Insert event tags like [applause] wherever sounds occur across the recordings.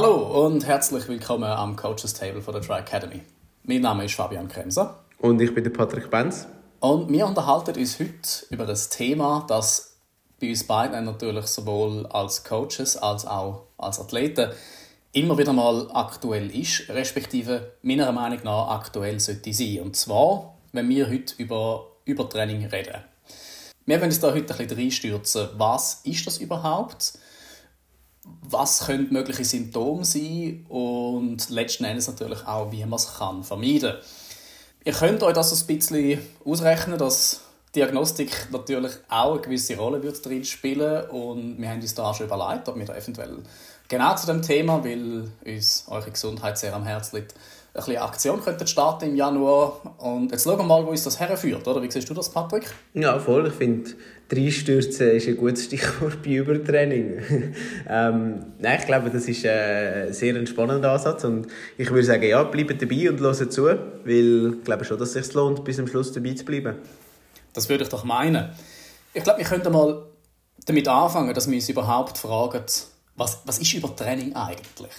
Hallo und herzlich willkommen am Coaches Table von der Try Academy. Mein Name ist Fabian Kremser. Und ich bin der Patrick Benz. Und wir unterhalten uns heute über das Thema, das bei uns beiden natürlich sowohl als Coaches als auch als Athleten immer wieder mal aktuell ist, respektive meiner Meinung nach aktuell sollte sein. Und zwar, wenn wir heute über Übertraining reden. Wir werden uns da heute ein bisschen reinstürzen. Was ist das überhaupt? Was können mögliche Symptome sein und letzten Endes natürlich auch, wie man es kann vermeiden kann. Ihr könnt euch das ein bisschen ausrechnen, dass Diagnostik natürlich auch eine gewisse Rolle wird drin spielen und wir haben uns da schon überlegt, ob wir da eventuell genau zu dem Thema, weil uns eure Gesundheit sehr am Herzen liegt, ein bisschen Aktion könnten starten im Januar. Und jetzt schauen wir mal, wo uns das herführt, oder? Wie siehst du das, Patrick? Ja, voll. Ich finde, Reinstürzen ist ein gutes Stichwort bei Übertraining. [laughs] ähm, nein, ich glaube, das ist ein sehr spannender Ansatz und ich würde sagen, ja, bleibt dabei und hört zu, weil ich glaube schon, dass es sich lohnt, bis zum Schluss dabei zu bleiben. Das würde ich doch meinen. Ich glaube, wir könnten mal damit anfangen, dass wir uns überhaupt fragen, was, was ist Übertraining eigentlich?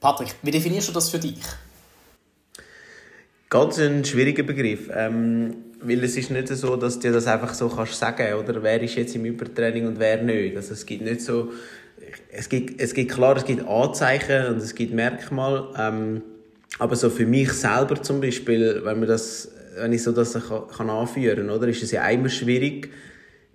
Patrick, wie definierst du das für dich? Ganz ein schwieriger Begriff. Ähm, weil es ist nicht so, dass du das einfach so kannst sagen oder? Wer ist jetzt im Übertraining und wer nicht. Also es gibt nicht so, es gibt, es gibt klar, es gibt Anzeichen und es gibt Merkmale, ähm, aber so für mich selber zum Beispiel, wenn man das, wenn ich so das kann, kann anführen, oder, ist es ja immer schwierig,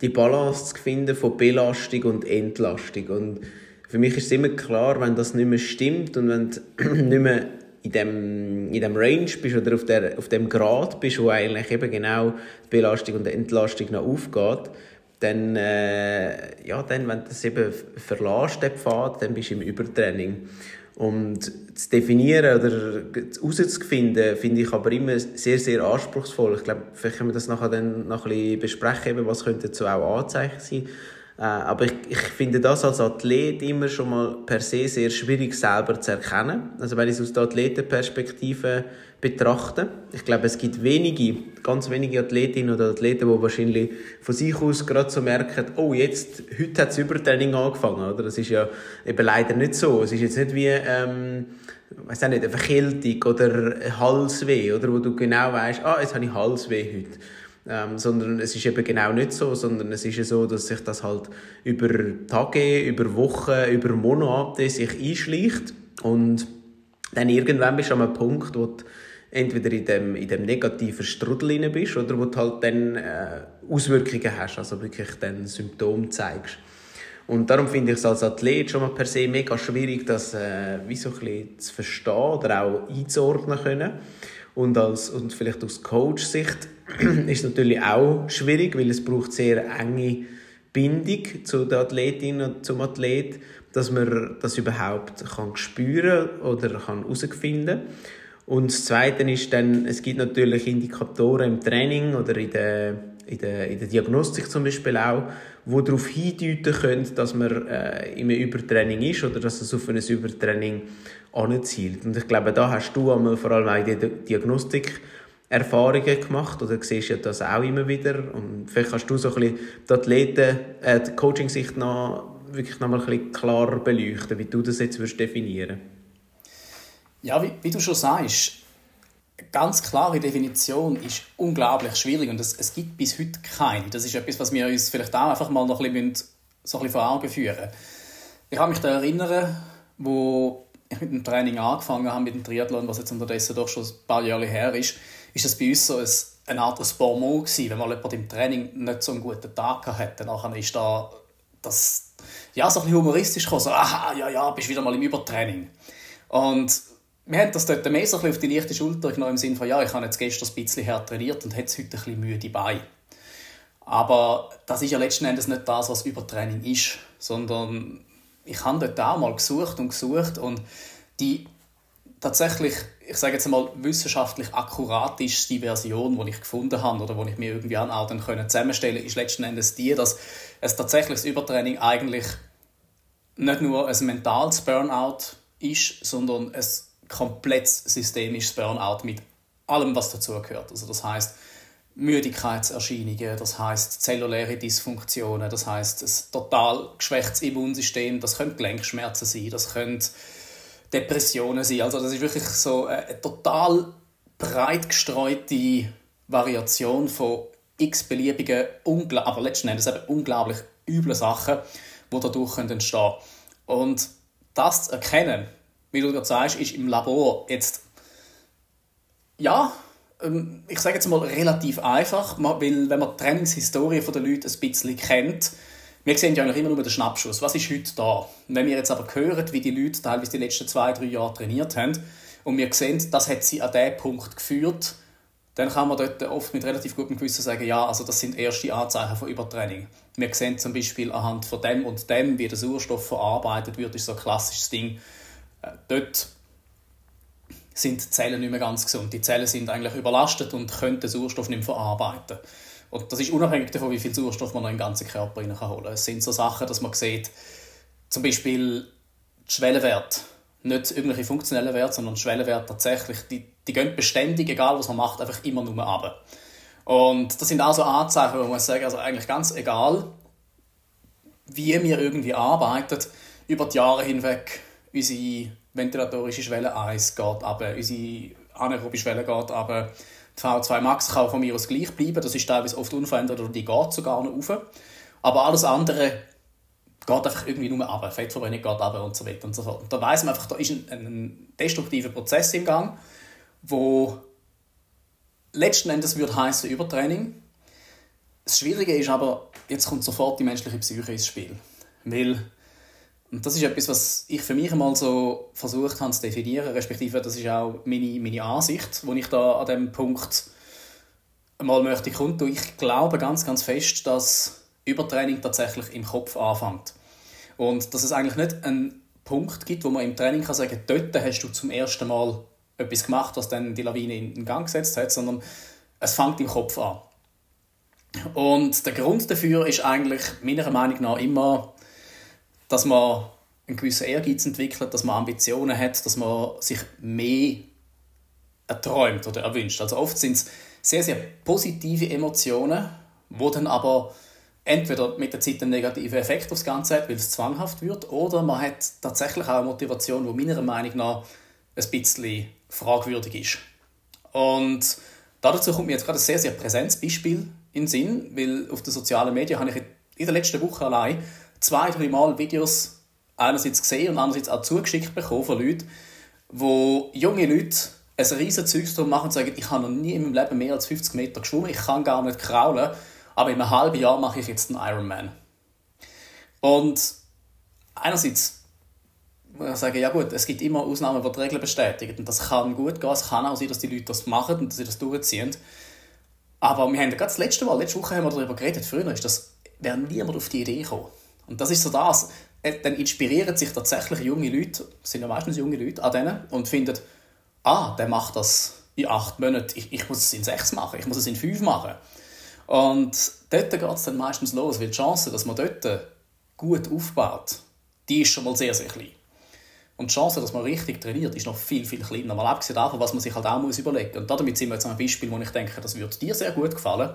die Balance zu finden von Belastung und Entlastung. Und für mich ist es immer klar, wenn das nicht mehr stimmt und wenn [clears throat] nicht mehr in dem, in dem Range bist oder auf, der, auf dem Grad bist, wo eigentlich eben genau die Belastung und die Entlastung noch aufgeht, dann, äh, ja, dann, wenn du das eben verlässt, den Pfad, dann bist du im Übertraining. Und zu definieren oder herauszufinden, finde ich aber immer sehr, sehr anspruchsvoll. Ich glaube, vielleicht können wir das nachher dann noch ein bisschen besprechen, was könnte dazu auch Anzeichen sein. Äh, aber ich, ich finde das als Athlet immer schon mal per se sehr schwierig selber zu erkennen. Also wenn ich es aus der Athletenperspektive betrachte. Ich glaube, es gibt wenige, ganz wenige Athletinnen oder Athleten, die wahrscheinlich von sich aus gerade so merken, oh, jetzt, heute hat das Übertraining angefangen, oder? Das ist ja eben leider nicht so. Es ist jetzt nicht wie, ähm, weiß auch nicht, eine Verkältung oder Halsweh, oder? Wo du genau weißt, ah, jetzt habe ich Halsweh heute. Ähm, sondern es ist eben genau nicht so, sondern es ist ja so, dass sich das halt über Tage, über Wochen, über Monate sich einschleicht und dann irgendwann bist du an einem Punkt, wo du entweder in dem, in dem negativen Strudel rein bist oder wo du halt dann äh, Auswirkungen hast, also wirklich dann Symptome zeigst. Und darum finde ich es als Athlet schon mal per se mega schwierig, das äh, wie so ein bisschen zu verstehen oder auch einzuordnen können. Und, als, und vielleicht aus Coach-Sicht [clears throat] ist natürlich auch schwierig, weil es braucht sehr enge Bindung zu der Athletin und zum Athlet, dass man das überhaupt kann spüren oder kann herausfinden Und das Zweite ist dann, es gibt natürlich Indikatoren im Training oder in der, in der, in der Diagnostik zum Beispiel auch, die darauf hindeuten können, dass man äh, einem Übertraining ist oder dass es auf ein Übertraining anzielt. Und ich glaube, da hast du einmal vor allem auch in der Diagnostik Erfahrungen gemacht oder siehst du das auch immer wieder? Und vielleicht kannst du so ein bisschen die Athleten, äh, die Coaching-Sicht noch wirklich noch mal ein bisschen klarer beleuchten, wie du das jetzt würdest definieren? Ja, wie, wie du schon sagst, ganz klare Definition ist unglaublich schwierig und es, es gibt bis heute keine. Das ist etwas, was wir uns vielleicht auch einfach mal noch ein bisschen, so ein bisschen vor Augen führen. Ich kann mich da erinnern, wo ich mit dem Training angefangen habe, mit dem Triathlon, was jetzt unterdessen doch schon ein paar Jahre her ist, ist das bei uns so ein, eine Art Bonmot gewesen, wenn mal jemand im Training nicht so einen guten Tag hatte. Dann ist da das ja, so ein humoristisch gekommen, so, aha, ja, ja, bist wieder mal im Übertraining. Und wir haben das dort mehr so ein auf die leichte Schulter genommen, im Sinne von, ja, ich habe jetzt gestern ein bisschen her trainiert und hätte heute ein bisschen müde Beine. Aber das ist ja letzten Endes nicht das, was Übertraining ist, sondern ich habe dort auch mal gesucht und gesucht und die tatsächlich, ich sage jetzt mal, wissenschaftlich akkurateste Version, die ich gefunden habe oder die ich mir irgendwie auch dann können zusammenstellen ist letzten Endes die, dass es tatsächlich das Übertraining eigentlich nicht nur ein mentales Burnout ist, sondern ein komplett systemisches Burnout mit allem, was dazugehört. Also das heißt Müdigkeitserscheinungen, das heißt zelluläre Dysfunktionen, das heißt ein total geschwächtes Immunsystem, das können Gelenkschmerzen sein, das können Depressionen sein. Also das ist wirklich so eine total breit gestreute Variation von x beliebigen, aber letzten Endes eben unglaublich üblen Sachen, die dadurch entstehen können. Und das zu erkennen, wie du gerade sagst, ist im Labor jetzt, ja, ähm, ich sage jetzt mal relativ einfach, weil wenn man die Trainingshistorie der Leute ein bisschen kennt, wir sehen ja eigentlich immer nur den Schnappschuss. Was ist heute da? wenn wir jetzt aber hören, wie die Leute teilweise die letzten zwei, drei Jahre trainiert haben und wir sehen, das hat sie an diesen Punkt geführt, dann kann man dort oft mit relativ gutem Gewissen sagen, ja, also das sind erste Anzeichen von Übertraining. Wir sehen zum Beispiel anhand von dem und dem, wie der Sauerstoff verarbeitet wird, ist so ein klassisches Ding. Äh, dort sind die Zellen nicht mehr ganz gesund. Die Zellen sind eigentlich überlastet und können den Sauerstoff nicht mehr verarbeiten. Und das ist unabhängig davon, wie viel Sauerstoff man noch in den ganzen Körper holen kann. Es sind so Sachen, dass man sieht, zum Beispiel die Schwellenwerte nicht irgendwelche funktionellen Werte, sondern Schwellenwerte tatsächlich, die, die gehen beständig, egal was man macht, einfach immer nur ab. Und das sind also Anzeichen, wo man sagen, also eigentlich ganz egal, wie wir irgendwie arbeiten, über die Jahre hinweg, unsere ventilatorische Schwelle 1 geht ab, unsere anaerobe Schwelle geht ab, die V2 Max kann von mir aus gleich bleiben, das ist teilweise oft unverändert oder die geht sogar noch rauf. Aber alles andere geht einfach irgendwie nur ab. Fettverbrennung geht ab und so weiter und so fort. Und da weiß man einfach, da ist ein, ein destruktiver Prozess im Gang, wo letzten Endes würde heißen Übertraining. Das Schwierige ist aber, jetzt kommt sofort die menschliche Psyche ins Spiel. Weil, und das ist etwas, was ich für mich einmal so versucht habe zu definieren, respektive das ist auch meine, meine Ansicht, wo ich da an dem Punkt einmal möchte kundtun. Ich glaube ganz, ganz fest, dass Übertraining tatsächlich im Kopf anfängt. Und dass es eigentlich nicht einen Punkt gibt, wo man im Training kann sagen dort hast du zum ersten Mal etwas gemacht, was dann die Lawine in Gang gesetzt hat, sondern es fängt im Kopf an. Und der Grund dafür ist eigentlich meiner Meinung nach immer, dass man einen gewissen Ehrgeiz entwickelt, dass man Ambitionen hat, dass man sich mehr erträumt oder erwünscht. Also oft sind es sehr, sehr positive Emotionen, wo dann aber entweder mit der Zeit einen negativen Effekt aufs Ganze hat, weil es zwanghaft wird, oder man hat tatsächlich auch eine Motivation, die meiner Meinung nach ein bisschen fragwürdig ist. Und dazu kommt mir jetzt gerade ein sehr, sehr präsentes Beispiel in den Sinn, weil auf den sozialen Medien habe ich in der letzten Woche allein zwei, drei Mal Videos einerseits gesehen und andererseits auch zugeschickt bekommen von Leuten, wo junge Leute ein riesen Zeugs drum machen und sagen, ich habe noch nie in meinem Leben mehr als 50 Meter geschwommen, ich kann gar nicht kraulen aber in einem halben Jahr mache ich jetzt einen Ironman. Und einerseits muss ich sagen, ja gut, es gibt immer Ausnahmen, die die Regeln bestätigen. Und das kann gut gehen, es kann auch sein, dass die Leute das machen und dass sie das durchziehen. Aber wir haben gerade das letzte Mal, letzte Woche haben wir darüber geredet, früher ist das, wäre niemand auf die Idee gekommen. Und das ist so das, äh, dann inspirieren sich tatsächlich junge Leute, sind ja meistens junge Leute, an denen und finden, ah, der macht das in acht Monaten, ich, ich muss es in sechs machen, ich muss es in fünf machen. Und dort geht es dann meistens los, weil die Chance, dass man dort gut aufbaut, die ist schon mal sehr, sehr klein. Und die Chance, dass man richtig trainiert, ist noch viel, viel kleiner. Mal abgesehen davon, was man sich halt auch muss überlegen muss. Und damit sind wir jetzt an Beispiel, wo ich denke, das würde dir sehr gut gefallen.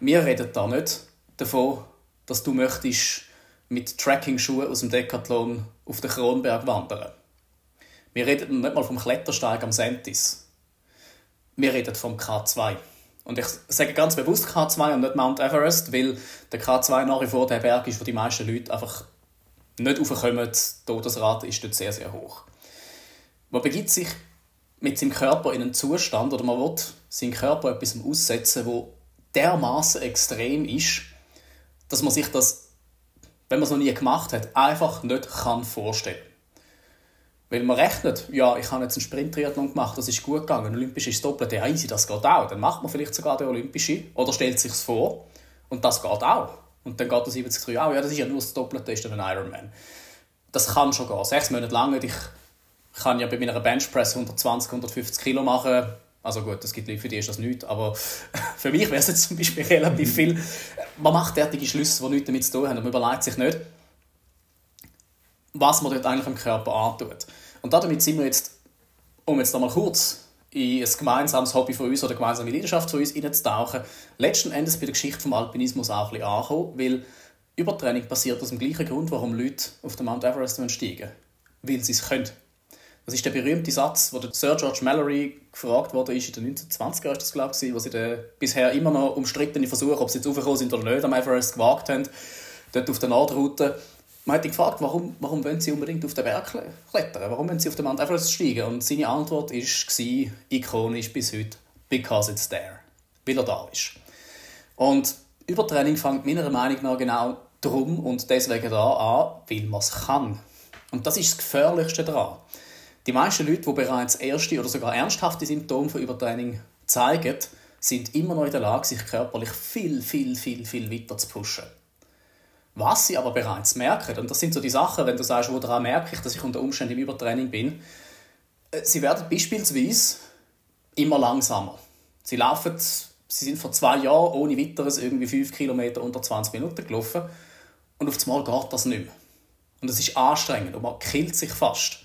Wir reden da nicht davon, dass du möchtest mit Tracking-Schuhen aus dem Decathlon auf den Kronberg wandern. Wir reden nicht mal vom Klettersteig am Sentis. Wir reden vom K2. Und ich sage ganz bewusst K2 und nicht Mount Everest, weil der K2 nach wie vor der Berg ist, wo die meisten Leute einfach nicht raufkommen. Die Todesrate ist dort sehr, sehr hoch. Man begibt sich mit seinem Körper in einen Zustand oder man will seinen Körper etwas aussetzen, wo dermaßen extrem ist, dass man sich das, wenn man es noch nie gemacht hat, einfach nicht kann vorstellen. Weil man rechnet, ja, ich habe jetzt einen Sprint-Triathlon gemacht, das ist gut gegangen, Olympisch ist das Doppelte, ja easy, das geht auch. Dann macht man vielleicht sogar den Olympischen oder stellt sich vor und das geht auch. Und dann geht der 73 auch, ja, das ist ja nur das Doppelte, ist dann ein Ironman. Das kann schon gehen. Sechs Monate lang, ich kann ja bei meiner Benchpress 120, 150 Kilo machen. Also gut, es gibt Leute, für die ist das nichts, aber [laughs] für mich wäre es jetzt zum Beispiel relativ viel. Man macht derartige Schlüsse, die nichts damit zu tun haben und man überlegt sich nicht, was man dort eigentlich am Körper antut. Und damit sind wir jetzt, um jetzt einmal kurz in ein gemeinsames Hobby von uns oder eine gemeinsame Leidenschaft von uns reinzutauchen, letzten Endes bei der Geschichte vom Alpinismus auch ein bisschen ankommen, weil Übertraining passiert aus dem gleichen Grund, warum Leute auf den Mount Everest steigen Weil sie es können. Das ist der berühmte Satz, wo der Sir George Mallory gefragt wurde, ist in den 1920er ist das, glaube ich, wo sie den bisher immer noch umstrittene Versuch, ob sie jetzt aufgekommen sind oder nicht, am Everest gewagt haben, dort auf der Nordroute. Man hat ihn gefragt, warum, warum wollen sie unbedingt auf den Berg klettern? Warum wollen sie auf den Mount Everest steigen? Und seine Antwort war, ikonisch bis heute, because it's there. Weil er da ist. Und Übertraining fängt meiner Meinung nach genau darum und deswegen da an, weil man es kann. Und das ist das Gefährlichste daran. Die meisten Leute, die bereits erste oder sogar ernsthafte Symptome von Übertraining zeigen, sind immer noch in der Lage, sich körperlich viel, viel, viel, viel weiter zu pushen. Was sie aber bereits merken, und das sind so die Sachen, wenn du sagst, wo daran merke ich, dass ich unter Umständen im Übertraining bin, äh, sie werden beispielsweise immer langsamer. Sie laufen, sie sind vor zwei Jahren ohne weiteres irgendwie fünf Kilometer unter 20 Minuten gelaufen und auf einmal geht das nicht mehr. Und es ist anstrengend und man killt sich fast.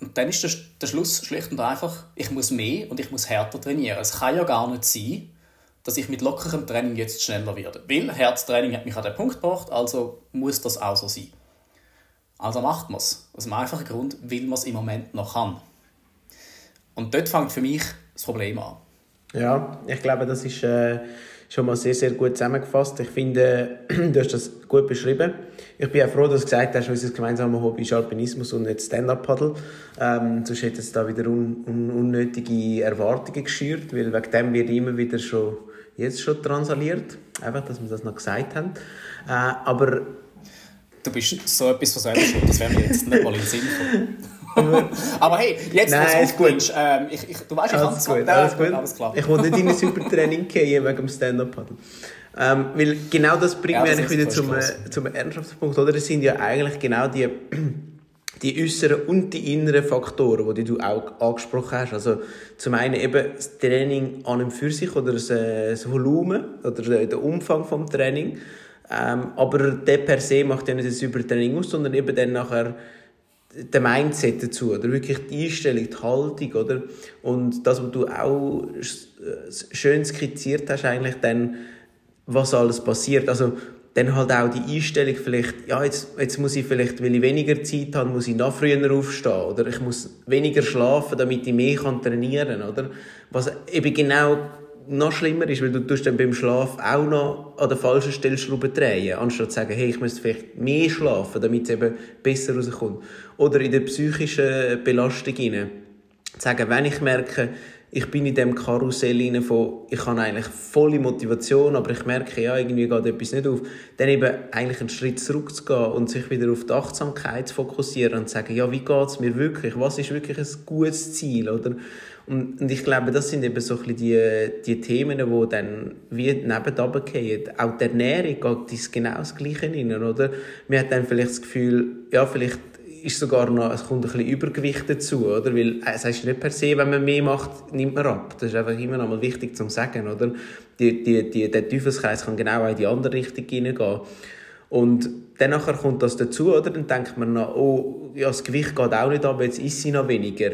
Und dann ist der, der Schluss schlicht und einfach, ich muss mehr und ich muss härter trainieren. Es kann ja gar nicht sein, dass ich mit lockerem Training jetzt schneller werde. Weil Herztraining hat mich an den Punkt gebracht, also muss das auch so sein. Also macht man es. Aus dem einfachen Grund, weil man es im Moment noch kann. Und dort fängt für mich das Problem an. Ja, ich glaube, das ist äh, schon mal sehr, sehr gut zusammengefasst. Ich finde, [clears throat] du hast das gut beschrieben. Ich bin auch froh, dass du gesagt hast, unser gemeinsamer Hobby ist Alpinismus und nicht Stand-Up-Paddle. Ähm, sonst hätte es da wieder un un unnötige Erwartungen geschürt, weil wegen dem wird immer wieder schon, jetzt schon transaliert. Einfach, dass wir das noch gesagt haben. Äh, aber Du bist so etwas von selber schuld, das wäre mir jetzt nicht mal in den Sinn [laughs] [laughs] Aber hey, jetzt, Nein, ist gut. Ähm, ich, ich, du weißt, ich alles kann gut, alles gut. Alles klar. Ich will nicht in ein [laughs] Supertraining gehen wegen dem Stand-Up-Paddle. Ähm, weil genau das bringt Ja, mich eigentlich wieder zum, äh, zum Ernsthafspunkt. Oder? Es sind ja eigentlich genau die, [clears throat] die äußeren und die inneren Faktoren, die du auch angesprochen hast. Also zum einen eben das Training an und für sich oder das, äh, das Volumen oder der der Umfang vom Training. Ähm, aber der per se macht ja nicht das Übertraining aus, sondern eben dann nachher der Mindset dazu, oder wirklich die Einstellung, die Haltung, oder? Und das, was du auch äh, schön skizziert hast, eigentlich dann, was alles passiert. Also, dann halt auch die Einstellung vielleicht, ja, jetzt, jetzt muss ich vielleicht, weil ich weniger Zeit habe, muss ich noch früher aufstehen, oder ich muss weniger schlafen, damit ich mehr kann trainieren kann, oder? Was eben genau noch schlimmer ist, weil du tust dann beim Schlaf auch noch an der falschen Stellschraube drehen, anstatt zu sagen, hey, ich müsste vielleicht mehr schlafen, damit es eben besser rauskommt. Oder in der psychischen Belastung hinein. Sagen, wenn ich merke, ich bin in dem Karussell hinein von, ich habe eigentlich volle Motivation, aber ich merke, ja, irgendwie geht etwas nicht auf, dann eben eigentlich einen Schritt zurückzugehen und sich wieder auf die Achtsamkeit zu fokussieren und zu sagen, ja, wie geht es mir wirklich? Was ist wirklich ein gutes Ziel, oder? Und, und ich glaube, das sind eben so ein bisschen die, die Themen, die dann wie nebenan gehen. Auch die Ernährung geht genau das Gleiche rein, oder? Man hat dann vielleicht das Gefühl, ja, vielleicht ist sogar noch, es kommt ein bisschen Übergewicht dazu, oder? Weil, äh, es heißt nicht per se, wenn man mehr macht, nimmt man ab. Das ist einfach immer noch mal wichtig zu sagen, oder? Die, die, die, der Teufelskreis kann genau auch in die andere Richtung hineingehen. Und dann kommt das dazu, oder? Dann denkt man noch, oh, ja, das Gewicht geht auch nicht ab, jetzt ist sie noch weniger.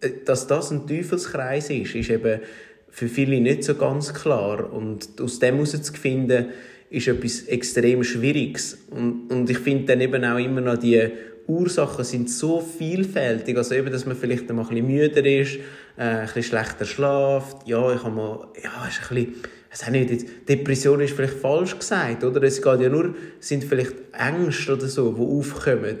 Äh, Dass das ein Teufelskreis ist, ist eben für viele nicht so ganz klar. Und aus dem herauszufinden, ist etwas extrem Schwieriges. Und, und ich finde dann eben auch immer noch, die Ursachen sind so vielfältig. Also eben, dass man vielleicht einmal ein bisschen müder ist, äh, ein bisschen schlechter schlaft. Ja, ich habe mal, ja, ist ein bisschen, ich weiß Depression ist vielleicht falsch gesagt, oder? Es geht ja nur, sind vielleicht Ängste oder so, die aufkommen.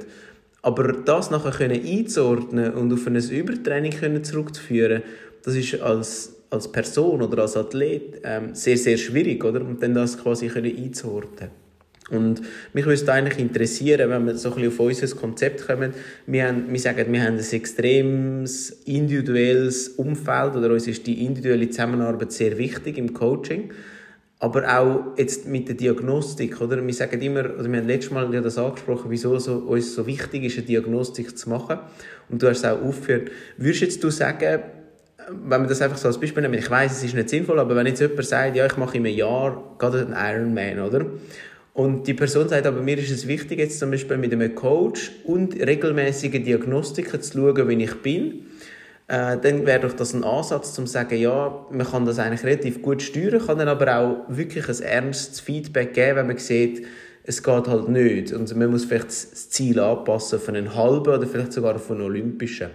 Aber das nachher können einzuordnen und auf ein Übertraining können zurückzuführen, das ist als, als Person oder als Athlet ähm, sehr, sehr schwierig, oder? Und dann das quasi können einzuordnen. Und mich würde es eigentlich interessieren, wenn wir so ein bisschen auf unser Konzept kommen. Wir, haben, wir sagen, wir haben ein extremes individuelles Umfeld oder uns ist die individuelle Zusammenarbeit sehr wichtig im Coaching. Aber auch jetzt mit der Diagnostik, oder? Wir sagen immer, oder wir haben letztes Mal ja das angesprochen, wieso so, uns so wichtig ist, eine Diagnostik zu machen. Und du hast es auch aufgeführt. Würdest jetzt du sagen, wenn wir das einfach so als Beispiel nehmen, ich weiß, es ist nicht sinnvoll, aber wenn jetzt jemand sagt, ja, ich mache in einem Jahr gerade einen Ironman, oder? Und die Person sagt, aber mir ist es wichtig, jetzt zum Beispiel mit einem Coach und regelmäßigen Diagnostiken zu schauen, wie ich bin. Äh, dann wäre doch das ein Ansatz, um zu sagen, ja, man kann das eigentlich relativ gut steuern, kann dann aber auch wirklich ein ernstes Feedback geben, wenn man sieht, es geht halt nicht. Und man muss vielleicht das Ziel anpassen von einem halben oder vielleicht sogar von einem olympischen.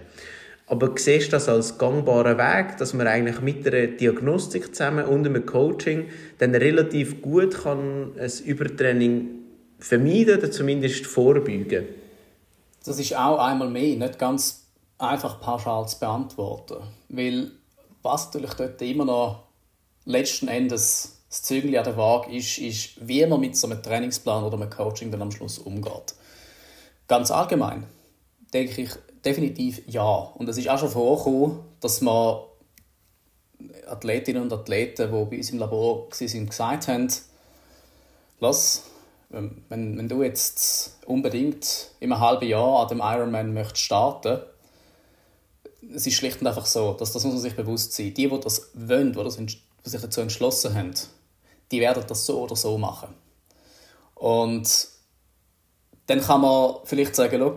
Aber siehst du das als gangbaren Weg, dass man eigentlich mit einer Diagnostik zusammen und einem Coaching dann relativ gut kann ein Übertraining vermeiden oder zumindest vorbeugen? Das ist auch einmal mehr nicht ganz einfach pauschal zu beantworten. Weil was natürlich dort immer noch letzten Endes das Zügel an der Waage ist, ist, wie man mit so einem Trainingsplan oder einem Coaching dann am Schluss umgeht. Ganz allgemein denke ich definitiv ja. Und es ist auch schon vorgekommen, dass man Athletinnen und Athleten, die bei uns im Labor waren, gesagt haben, lass, wenn, wenn du jetzt unbedingt in einem halben Jahr an dem Ironman möchtest starten es ist schlicht und einfach so, dass das muss man sich bewusst sein. Die, die das wollen, die, das, die sich dazu entschlossen haben, die werden das so oder so machen. Und dann kann man vielleicht sagen, schau,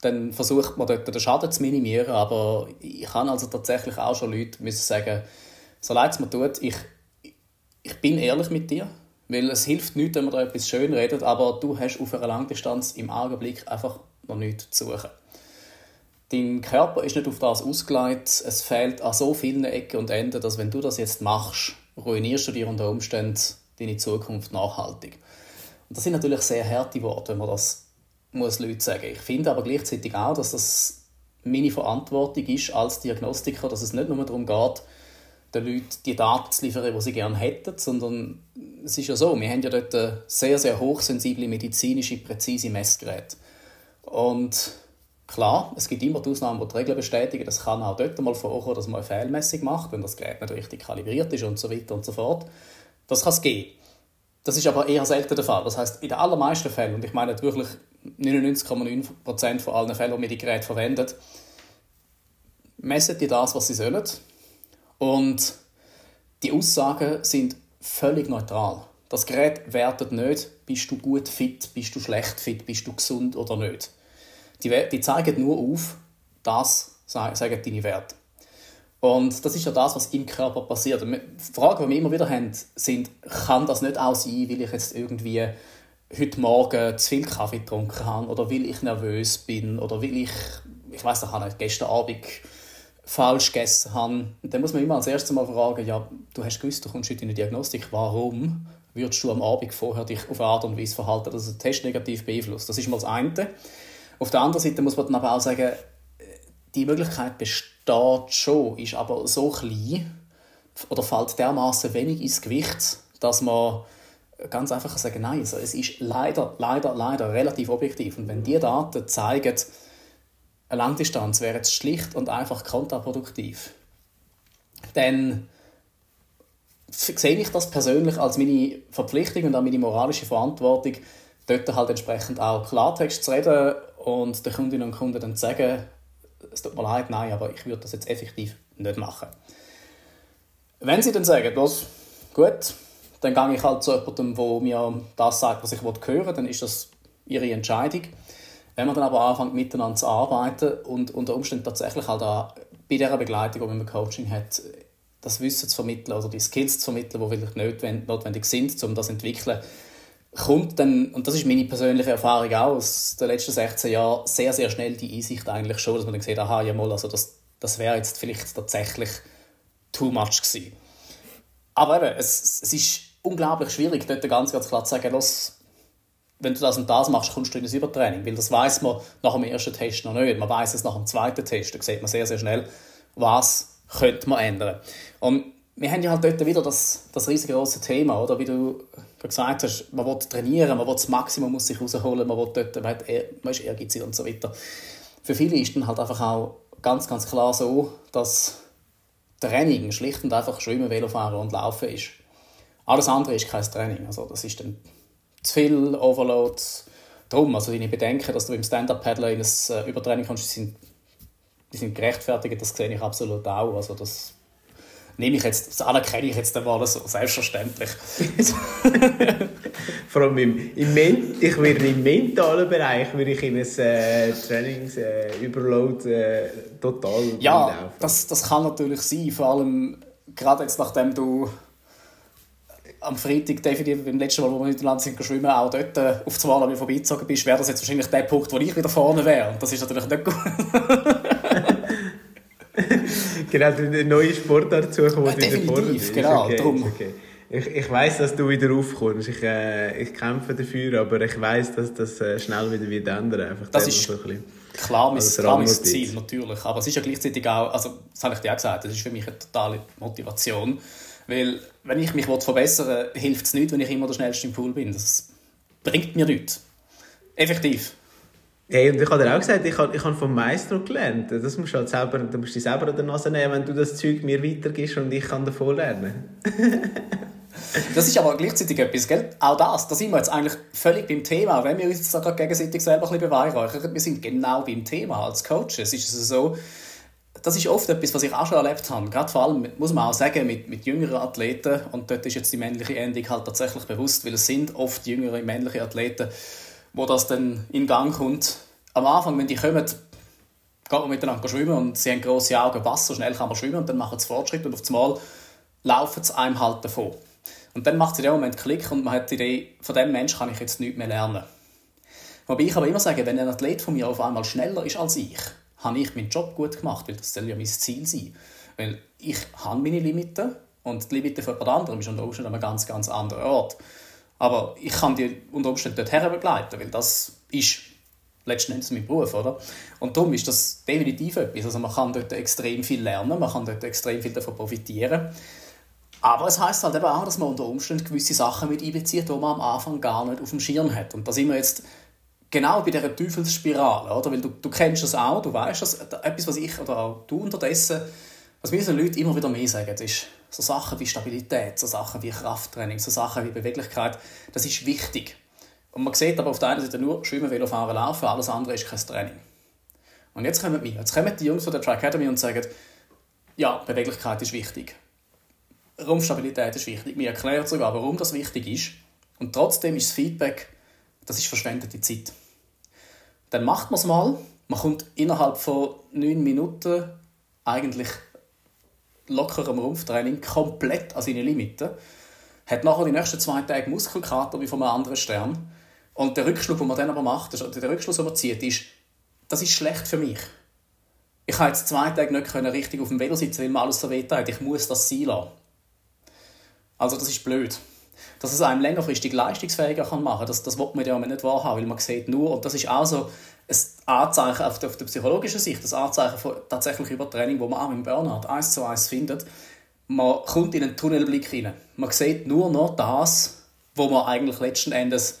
dann versucht man dort den Schaden zu minimieren, aber ich kann also tatsächlich auch schon Leute müssen sagen, so leid es mir tut, ich, ich bin ehrlich mit dir, weil es hilft nichts, wenn man da etwas schön redet, aber du hast auf einer Langdistanz im Augenblick einfach noch nichts zu suchen. Dein Körper ist nicht auf das ausgelegt, es fehlt an so vielen Ecken und Enden, dass wenn du das jetzt machst, ruinierst du dir unter Umständen deine Zukunft nachhaltig. Und das sind natürlich sehr harte Worte, wenn man das muss Leute sagen. Ich finde aber gleichzeitig auch, dass das meine Verantwortung ist als Diagnostiker, dass es nicht nur darum geht, den Leuten die Daten zu liefern, die sie gerne hätten, sondern es ist ja so, wir haben ja dort sehr, sehr hochsensible medizinische, präzise Messgeräte. Und klar, es gibt immer die Ausnahmen, die die Regeln bestätigen. Das kann auch dort mal vorkommen, dass man eine Fehlmessung macht, wenn das Gerät nicht richtig kalibriert ist und so weiter und so fort. Das kann es geben. Das ist aber eher selten der Fall. Das heißt, in den allermeisten Fällen, und ich meine wirklich 99,9% von allen Fällen, die wir die Geräte verwenden, messen die das, was sie sollen. Und die Aussagen sind völlig neutral. Das Gerät wertet nicht, bist du gut fit, bist du schlecht fit, bist du gesund oder nicht. Die, die zeigen nur auf, das sagen deine Werte. Und das ist ja das, was im Körper passiert. Die Fragen, die wir immer wieder haben, sind, kann das nicht auch sein, weil ich jetzt irgendwie heute Morgen zu viel Kaffee getrunken habe oder weil ich nervös bin oder weil ich, ich weiß nicht, gestern Abend falsch gegessen habe. Dann muss man immer als erstes mal fragen, ja, du hast gewusst, du kommst heute in eine Diagnostik, warum würdest du am Abend vorher dich auf eine Art und Weise verhalten, dass der Test negativ beeinflusst? Das ist mal das eine. Auf der anderen Seite muss man dann aber auch sagen, die Möglichkeit besteht schon, ist aber so klein oder fällt dermaßen wenig ins Gewicht, dass man ganz einfach sagen, nein, es ist leider, leider, leider relativ objektiv. Und wenn die Daten zeigen, eine Langdistanz wäre jetzt schlicht und einfach kontraproduktiv, dann sehe ich das persönlich als meine Verpflichtung und auch meine moralische Verantwortung, dort halt entsprechend auch Klartext zu reden und den Kundinnen und Kunden dann zu sagen, es tut mir leid, nein, aber ich würde das jetzt effektiv nicht machen. Wenn sie dann sagen, los, gut, dann gehe ich halt zu jemandem, der mir das sagt, was ich hören will, dann ist das ihre Entscheidung. Wenn man dann aber anfängt, miteinander zu arbeiten und unter Umständen tatsächlich halt auch bei dieser Begleitung, die man Coaching hat, das Wissen zu vermitteln oder die Skills zu vermitteln, die vielleicht notwendig sind, um das zu entwickeln, kommt dann, und das ist meine persönliche Erfahrung auch aus den letzten 16 Jahren, sehr, sehr schnell die Einsicht eigentlich schon, dass man dann sieht, aha, ja mal, also das, das wäre jetzt vielleicht tatsächlich too much gewesen. Aber eben, es, es ist unglaublich schwierig, dort ganz, ganz klar zu sagen, los, wenn du das und das machst, kommst du in das Übertraining. Weil das weiß man nach dem ersten Test noch nicht. Man weiß es nach dem zweiten Test. Da sieht man sehr, sehr schnell, was könnte man ändern. Und wir haben ja halt dort wieder das, das riesengroße Thema, oder? Wie du gesagt hast, man will trainieren, man will das Maximum aus sich rausholen, man, will dort, man, hat, man ist ehrgeizig und so weiter. Für viele ist dann halt einfach auch ganz, ganz klar so, dass Training schlicht und einfach Schwimmen, Velofahren und Laufen ist. Alles andere ist kein Training. Also das ist dann zu viel Overload. Darum, also deine Bedenken, dass du im Stand-Up-Paddler in ein äh, Übertraining kommst, die sind, die sind gerechtfertigt, das sehe ich absolut auch. Also das nehme ich jetzt, das anerkenne ich jetzt einmal so, selbstverständlich. [laughs] Vor allem im, im Men ich würde im mentalen Bereich würde ich in ein äh, Trainings-Überload äh, äh, total Ja, das, das kann natürlich sein, vor allem gerade jetzt nachdem du am Freitag definitiv beim letzten Mal, wo wir miteinander sind schwimmen, auch dort äh, auf das Mal an mir vorbeizogen bist, wäre das jetzt wahrscheinlich der Punkt, wo ich wieder vorne wäre. Und das ist natürlich nicht gut. [laughs] genau, eine neue Sportart suchen, die ja, wieder vorne ist. genau. Okay, darum. Okay. Ich, ich weiß, dass du wieder aufkommst. Ich, äh, ich kämpfe dafür, aber ich weiß, dass das äh, schnell wieder wird ändern. Einfach das ist so ein bisschen klar, mein, klar mein Ziel, natürlich. Aber es ist ja gleichzeitig auch, also das habe ich dir auch gesagt, das ist für mich eine totale Motivation. Weil, wenn ich mich verbessern will, hilft es nicht, wenn ich immer der Schnellste im Pool bin. Das bringt mir nichts. Effektiv. Hey, und ich habe dir auch gesagt, ich habe, ich habe vom Maestro gelernt. Das musst du halt selber, du musst dich selber an der Nase nehmen, wenn du das Zeug mir weitergibst und ich kann davon lernen. [laughs] das ist aber gleichzeitig etwas, gell? Auch das, da sind wir jetzt eigentlich völlig beim Thema. Wenn wir uns jetzt gerade gegenseitig selber ein bisschen beweihräuchern, wir sind genau beim Thema als Coaches. Ist es so, das ist oft etwas, was ich auch schon erlebt habe. Gerade vor allem, muss man auch sagen, mit, mit jüngeren Athleten. Und dort ist jetzt die männliche Endung halt tatsächlich bewusst, weil es sind oft jüngere männliche Athleten, wo das dann in Gang kommt. Am Anfang, wenn die kommen, geht man miteinander schwimmen und sie haben grosse Augen, was, so schnell kann man schwimmen und dann machen sie Fortschritt und auf einmal laufen sie einem halt davon. Und dann macht es in dem Moment Klick und man hat die Idee, von dem Mensch kann ich jetzt nichts mehr lernen. Wobei ich aber immer sage, wenn ein Athlet von mir auf einmal schneller ist als ich, habe ich meinen Job gut gemacht, weil das soll ja mein Ziel sein. Weil ich habe meine Limiten und die Limiten von jemand anderem ist unter Umständen an einem ganz, ganz anderen Ort. Aber ich kann die unter Umständen dorthin begleiten, weil das ist letzten Endes mein Beruf, oder? Und darum ist das definitiv etwas. Also man kann dort extrem viel lernen, man kann dort extrem viel davon profitieren. Aber es heißt halt eben auch, dass man unter Umständen gewisse Sachen mit einbezieht, die man am Anfang gar nicht auf dem Schirm hat. Und da sind wir jetzt genau bei dieser Teufelsspirale, oder? Weil du, du kennst das auch, du weißt das. Etwas, was ich oder auch du unterdessen, was mir so Leute immer wieder mehr sagen, ist so Sachen wie Stabilität, so Sachen wie Krafttraining, so Sachen wie Beweglichkeit, das ist wichtig. Und man sieht aber auf der einen Seite nur Schwimmen, Velofahren, Laufen, alles andere ist kein Training. Und jetzt kommen wir, jetzt kommen die Jungs von der Tri Academy und sagen, ja, Beweglichkeit ist wichtig. Rumpfstabilität ist wichtig. Mir erklärt sogar, warum das wichtig ist. Und trotzdem ist das Feedback, das ist verschwendete Zeit. Dann macht man es mal. Man kommt innerhalb von neun Minuten eigentlich lockerem Rumpftraining komplett an seine Limiten. Hat nachher die nächsten zwei Tage Muskelkater wie von einem anderen Stern. Und der Rückschluss, den man dann aber macht, der Rückschluss, den man zieht, ist, das ist schlecht für mich. Ich konnte jetzt zwei Tage nicht richtig auf dem Velo sitzen, weil mir alles so weh hat. Ich muss das sein lassen. Also das ist blöd dass es einem längerfristig leistungsfähiger kann machen kann. Das, das will man ja nicht wahrhaben, weil man sieht nur, und das ist auch so ein Anzeichen auf der, auf der psychologischen Sicht, das Anzeichen von tatsächlich Übertraining, wo man auch im Burnout eins zu eins findet. Man kommt in einen Tunnelblick rein. Man sieht nur noch das, wo man eigentlich letzten Endes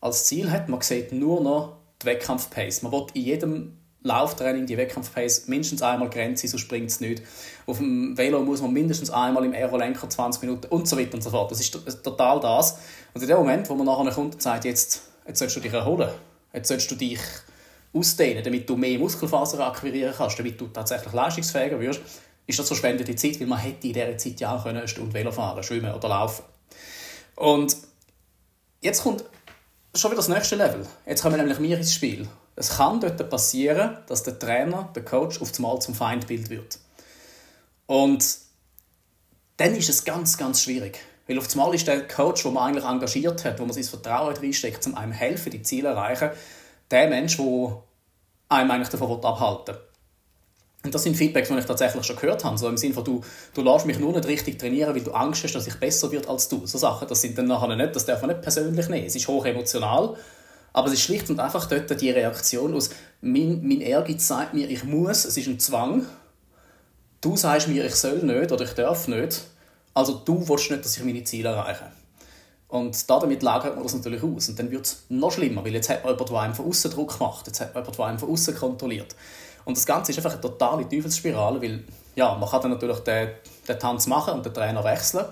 als Ziel hat. Man sieht nur noch die Wettkampfpace. Man will in jedem Lauftraining, die Wettkampfpace, mindestens einmal Grenze, so springt es nicht. Auf dem Velo muss man mindestens einmal im Aerolenker 20 Minuten und so weiter und so fort. Das ist total das. Und in dem Moment, wo man nachher kommt und sagt, jetzt, jetzt sollst du dich erholen, jetzt sollst du dich ausdehnen, damit du mehr Muskelfasern akquirieren kannst, damit du tatsächlich leistungsfähiger wirst, ist das verschwendete Zeit, weil man hätte in dieser Zeit ja auch eine Stunde Velo fahren, schwimmen oder laufen. Und jetzt kommt schon wieder das nächste Level. Jetzt kommen nämlich wir ins Spiel. Es kann dort passieren, dass der Trainer, der Coach, auf einmal zum Feindbild wird. Und dann ist es ganz, ganz schwierig. Weil auf einmal ist der Coach, den man eigentlich engagiert hat, wo man sein Vertrauen reinsteckt, um einem helfen, die Ziele erreichen, der Mensch, der einem eigentlich davon abhalten will. Und das sind Feedbacks, die ich tatsächlich schon gehört habe. So im Sinne von, du, du lässt mich nur nicht richtig trainieren, weil du Angst hast, dass ich besser wird als du. So Sachen, das sind dann nachher nicht, das darf man nicht persönlich nehmen. Es ist hoch emotional aber es ist schlicht und einfach dort die Reaktion aus, mein, mein Ehrgeiz sagt mir, ich muss, es ist ein Zwang. Du sagst mir, ich soll nicht oder ich darf nicht. Also du willst nicht, dass ich meine Ziele erreiche. Und damit lagert man das natürlich aus. Und dann wird es noch schlimmer, weil jetzt hat man jemanden, der einem von außen Druck macht. Jetzt hat man jemanden, der einem von außen kontrolliert. Und das Ganze ist einfach eine totale Teufelsspirale, weil ja, man kann dann natürlich den, den Tanz machen und den Trainer wechseln.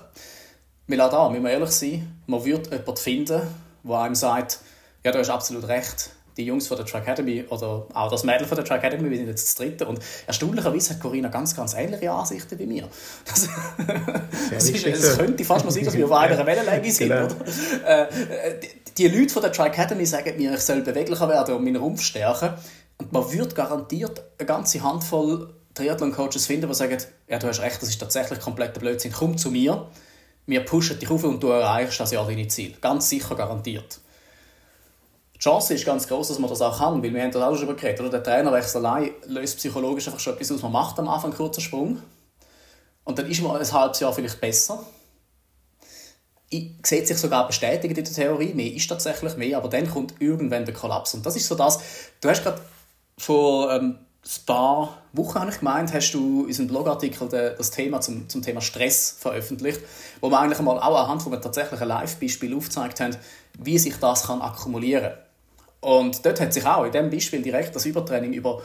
Weil auch da, müssen wir ehrlich sein, man wird jemanden finden, der einem sagt, ja, du hast absolut recht. Die Jungs von der Track Academy oder auch das Mädel von der Track Academy, wir sind jetzt das dritte. Und erstaunlicherweise hat Corinna ganz, ganz ähnliche Ansichten wie mir. [laughs] Das, das, ist, es könnte fast mal sein, dass wir auf einer Wellenlänge sind. Genau. Äh, die, die Leute von der Track Academy sagen mir, ich soll beweglicher werden und meinen Rumpf stärken. Und man wird garantiert eine ganze Handvoll Triathlon-Coaches finden, die sagen, ja, du hast recht, das ist tatsächlich kompletter Blödsinn, komm zu mir wir pushen dich auf und du erreichst das Jahr deine Ziel. Ganz sicher garantiert. Die Chance ist ganz groß, dass man das auch kann, weil wir haben das auch schon geredet. Oder? Der Trainerwechsel allein löst psychologisch einfach schon etwas aus. Man macht am Anfang einen kurzen Sprung und dann ist man ein halbes Jahr vielleicht besser. Ich sehe sich sogar bestätigt in der Theorie, mehr ist tatsächlich mehr, aber dann kommt irgendwann der Kollaps. Und das ist so das, du hast gerade vor ähm, ein paar Wochen, habe ich gemeint, hast du in unserem Blogartikel das Thema zum, zum Thema Stress veröffentlicht, wo wir eigentlich mal auch anhand von einem tatsächlichen Live-Beispiel aufgezeigt haben, wie sich das kann akkumulieren kann. Und dort hat sich auch in diesem Beispiel direkt das Übertraining über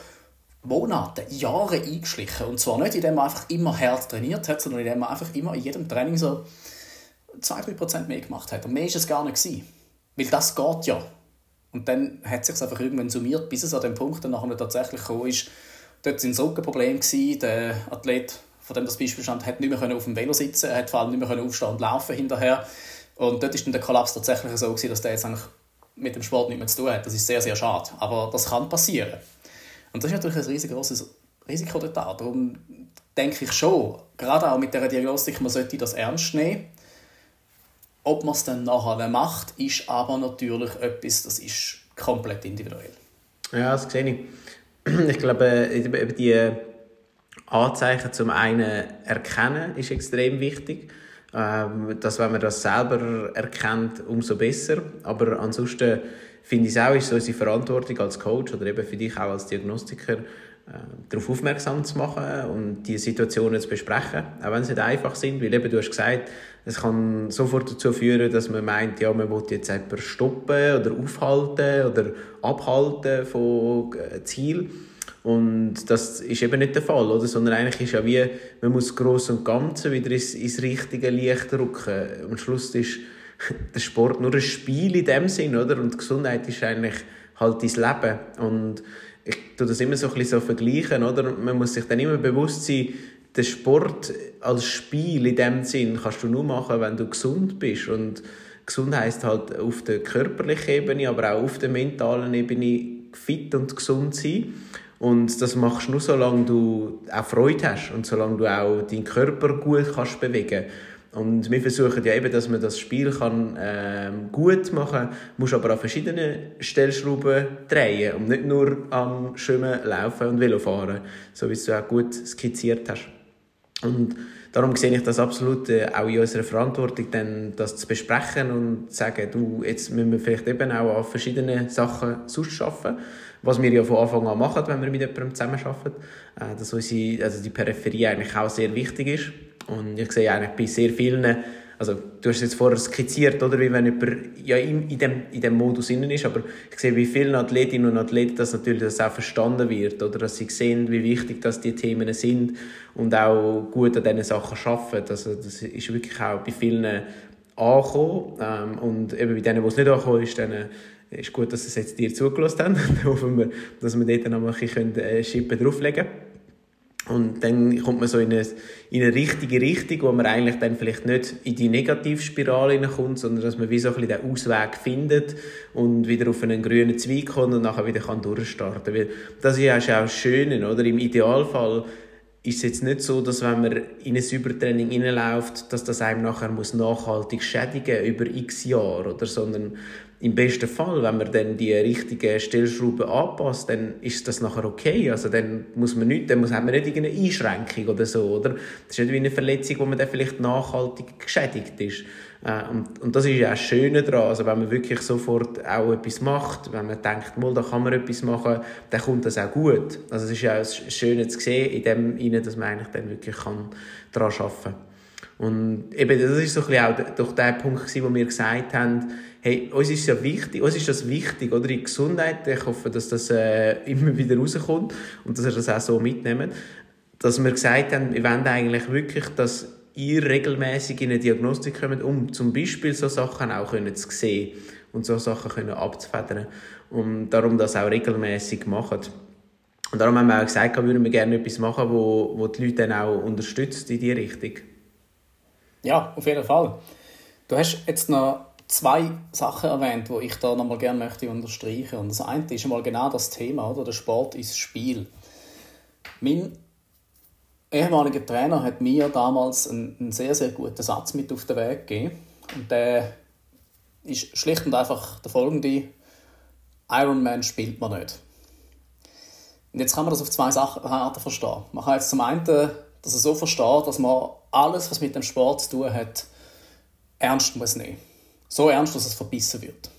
Monate, Jahre eingeschlichen. Und zwar nicht, indem man einfach immer hart trainiert hat, sondern indem man einfach immer in jedem Training so 2-3% mehr gemacht hat. Und mehr war es gar nicht. Gewesen. Weil das geht ja. Und dann hat es sich einfach irgendwann summiert, bis es an dem Punkt dann nachher tatsächlich gekommen ist. Dort war ein Rückenproblem. Der Athlet, von dem das Beispiel stand, hat nicht mehr auf dem Velo sitzen, er hat vor allem nicht mehr aufstehen und laufen hinterher. Und dort war dann der Kollaps tatsächlich so, gewesen, dass der jetzt eigentlich mit dem Sport nichts mehr zu tun hat. Das ist sehr, sehr schade. Aber das kann passieren. Und das ist natürlich ein riesengroßes Risiko dort auch. Darum denke ich schon, gerade auch mit der Diagnostik, man sollte das ernst nehmen. Ob man es dann nachher macht, ist aber natürlich etwas, das ist komplett individuell. Ja, das sehe ich. Ich glaube, die Anzeichen zum einen erkennen ist extrem wichtig. Ähm, dass wenn man das selber erkennt, umso besser. Aber ansonsten finde ich es auch, ist so unsere Verantwortung als Coach oder eben für dich auch als Diagnostiker, äh, darauf aufmerksam zu machen und die Situationen zu besprechen, auch wenn sie nicht einfach sind, weil eben du hast gesagt, es kann sofort dazu führen, dass man meint, ja, man will jetzt jemanden stoppen oder aufhalten oder abhalten von äh, Ziel. Und das ist eben nicht der Fall, oder? sondern eigentlich ist ja wie, man muss gross und Ganze wieder ins, ins richtige Licht rücken. Am Schluss ist [laughs] der Sport nur ein Spiel in dem Sinn, oder? Und Gesundheit ist eigentlich halt dein Leben. Und ich tue das immer so ein bisschen so vergleichen, oder? Man muss sich dann immer bewusst sein, der Sport als Spiel in dem Sinn kannst du nur machen, wenn du gesund bist. Und gesund heißt halt auf der körperlichen Ebene, aber auch auf der mentalen Ebene fit und gesund sein. Und das machst du nur, solange du auch Freude hast und solange du auch deinen Körper gut kannst bewegen und wir versuchen ja eben, dass man das Spiel kann, ähm, gut machen kann, muss aber an verschiedenen Stellschrauben drehen und nicht nur am Schwimmen, Laufen und Velofahren, so wie du auch gut skizziert hast. Und darum sehe ich das absolut äh, auch in unserer Verantwortung, dann das zu besprechen und zu sagen, du, jetzt müssen wir vielleicht eben auch an verschiedenen Sachen sonst arbeiten was wir ja von Anfang an machen, wenn wir mit jemandem zusammenarbeiten, äh, dass unsere, also die Peripherie eigentlich auch sehr wichtig ist. Und ich sehe eigentlich bei sehr vielen, also du hast es jetzt vorher skizziert, oder, wie wenn jemand ja in, in, dem, in dem Modus innen ist, aber ich sehe bei vielen Athletinnen und Athleten, dass natürlich das auch verstanden wird, oder, dass sie sehen, wie wichtig das die Themen sind. Und auch gut an diesen Sachen arbeiten. Also das ist wirklich auch bei vielen angekommen. Ähm, und eben bei denen, wo es nicht angekommen ist, dann ist gut, dass es jetzt dir zugelassen haben. [laughs] dann hoffen wir, dass wir dort noch ein bisschen äh, Schippen drauflegen können. Und dann kommt man so in eine, in eine richtige Richtung, wo man eigentlich dann vielleicht nicht in die Negativspirale hineinkommt, sondern dass man wie so ein bisschen den Ausweg findet und wieder auf einen grünen Zweig kommt und nachher wieder kann durchstarten kann. Das ist ja auch das Schöne, oder? Im Idealfall ist es jetzt nicht so, dass wenn man in ein Übertraining hineinläuft, dass das einem nachher muss nachhaltig schädigen über x Jahre, oder? Sondern im besten Fall, wenn man dann die richtigen Stellschrauben anpasst, dann ist das nachher okay. Also dann muss man nicht, dann muss, hat man nicht irgendeine Einschränkung oder so, oder? Das ist nicht wie eine Verletzung, wo man dann vielleicht nachhaltig geschädigt ist. Äh, und, und das ist ja auch Schöne daran, also wenn man wirklich sofort auch etwas macht, wenn man denkt, mal, da kann man etwas machen, dann kommt das auch gut. Also es ist ja auch das Schöne zu sehen, in dem dass man eigentlich dann wirklich kann daran arbeiten kann. Und eben, das ist so ein bisschen auch durch den Punkt gewesen, wo wir gesagt haben, hey, uns ist ja wichtig, uns ist das wichtig, oder? In Gesundheit, ich hoffe, dass das äh, immer wieder rauskommt und dass wir das auch so mitnehmen, dass wir gesagt haben, wir wollen eigentlich wirklich, dass ihr regelmäßig in eine Diagnostik kommt, um zum Beispiel so Sachen auch können zu sehen und so Sachen können abzufedern und darum das auch regelmäßig machen. Und darum haben wir auch gesagt, würden wir gerne etwas machen, wo, wo die Leute dann auch unterstützt in diese Richtung. Ja, auf jeden Fall. Du hast jetzt noch zwei Sachen erwähnt, die ich da nochmal gerne möchte unterstreichen. Und das eine ist mal genau das Thema, oder? Der Sport ist Spiel. Mein ehemaliger Trainer hat mir damals einen, einen sehr, sehr guten Satz mit auf den Weg gegeben. Und der ist schlicht und einfach der folgende: Ironman spielt man nicht. Und jetzt kann man das auf zwei Arten verstehen. Man kann jetzt zum einen dass er so versteht, dass man alles, was mit dem Sport zu tun hat, ernst muss nehmen. So ernst, dass es verbissen wird.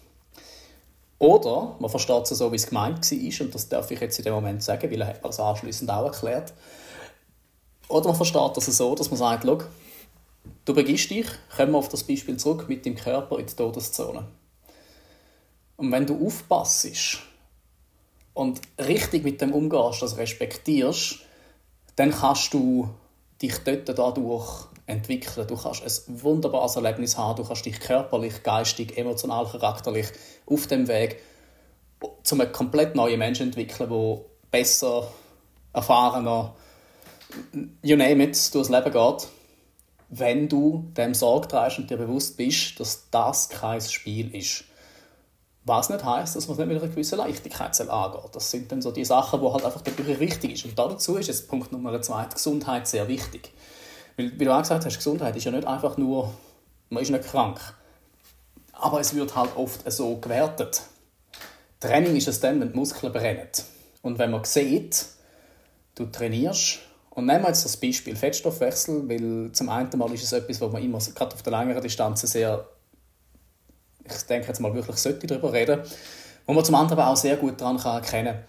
Oder man versteht es so, wie es gemeint war, und das darf ich jetzt in dem Moment sagen, weil er hat das anschliessend auch erklärt. Oder man versteht das so, dass man sagt, Schau, du begibst dich, kommen wir auf das Beispiel zurück, mit dem Körper in die Todeszone. Und wenn du aufpasst und richtig mit dem umgehst, das respektierst, dann kannst du dich dort dadurch entwickeln. Du kannst ein wunderbares Erlebnis haben, du kannst dich körperlich, geistig, emotional, charakterlich auf dem Weg zu einem komplett neuen Menschen entwickeln, der besser, erfahrener, you name it, durchs Leben geht, wenn du dem Sorge trägst und dir bewusst bist, dass das kein Spiel ist. Was nicht heißt, dass man es nicht mit einer gewissen Leichtigkeit angeht. Das sind dann so die Sachen, die halt einfach wirklich wichtig ist. Und dazu ist jetzt Punkt Nummer zwei, die Gesundheit sehr wichtig. Weil, wie du auch gesagt hast, Gesundheit ist ja nicht einfach nur, man ist nicht krank. Aber es wird halt oft so gewertet. Training ist es dann, wenn die Muskeln brennen. Und wenn man sieht, du trainierst, und nehmen wir jetzt das Beispiel Fettstoffwechsel, weil zum einen Mal ist es etwas, wo man immer, gerade auf der längeren Distanz, sehr, ich denke jetzt mal wirklich sollte darüber reden, wo man zum anderen auch sehr gut daran kann erkennen